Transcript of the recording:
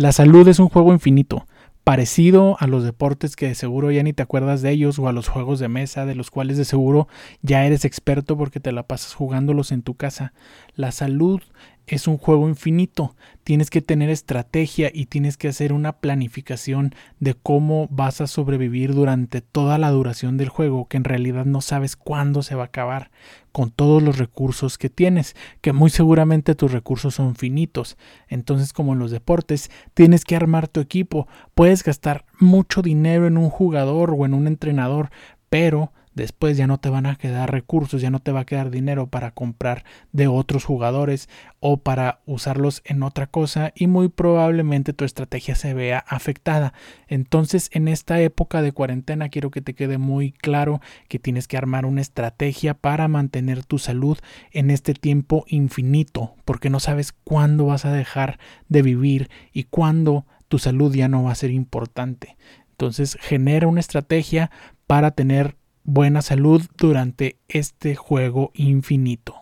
La salud es un juego infinito parecido a los deportes que de seguro ya ni te acuerdas de ellos o a los juegos de mesa de los cuales de seguro ya eres experto porque te la pasas jugándolos en tu casa. La salud es un juego infinito. Tienes que tener estrategia y tienes que hacer una planificación de cómo vas a sobrevivir durante toda la duración del juego, que en realidad no sabes cuándo se va a acabar, con todos los recursos que tienes, que muy seguramente tus recursos son finitos. Entonces, como en los deportes, tienes que armar tu equipo. Puedes gastar mucho dinero en un jugador o en un entrenador, pero después ya no te van a quedar recursos, ya no te va a quedar dinero para comprar de otros jugadores o para usarlos en otra cosa y muy probablemente tu estrategia se vea afectada. Entonces en esta época de cuarentena quiero que te quede muy claro que tienes que armar una estrategia para mantener tu salud en este tiempo infinito porque no sabes cuándo vas a dejar de vivir y cuándo tu salud ya no va a ser importante. Entonces genera una estrategia para tener buena salud durante este juego infinito.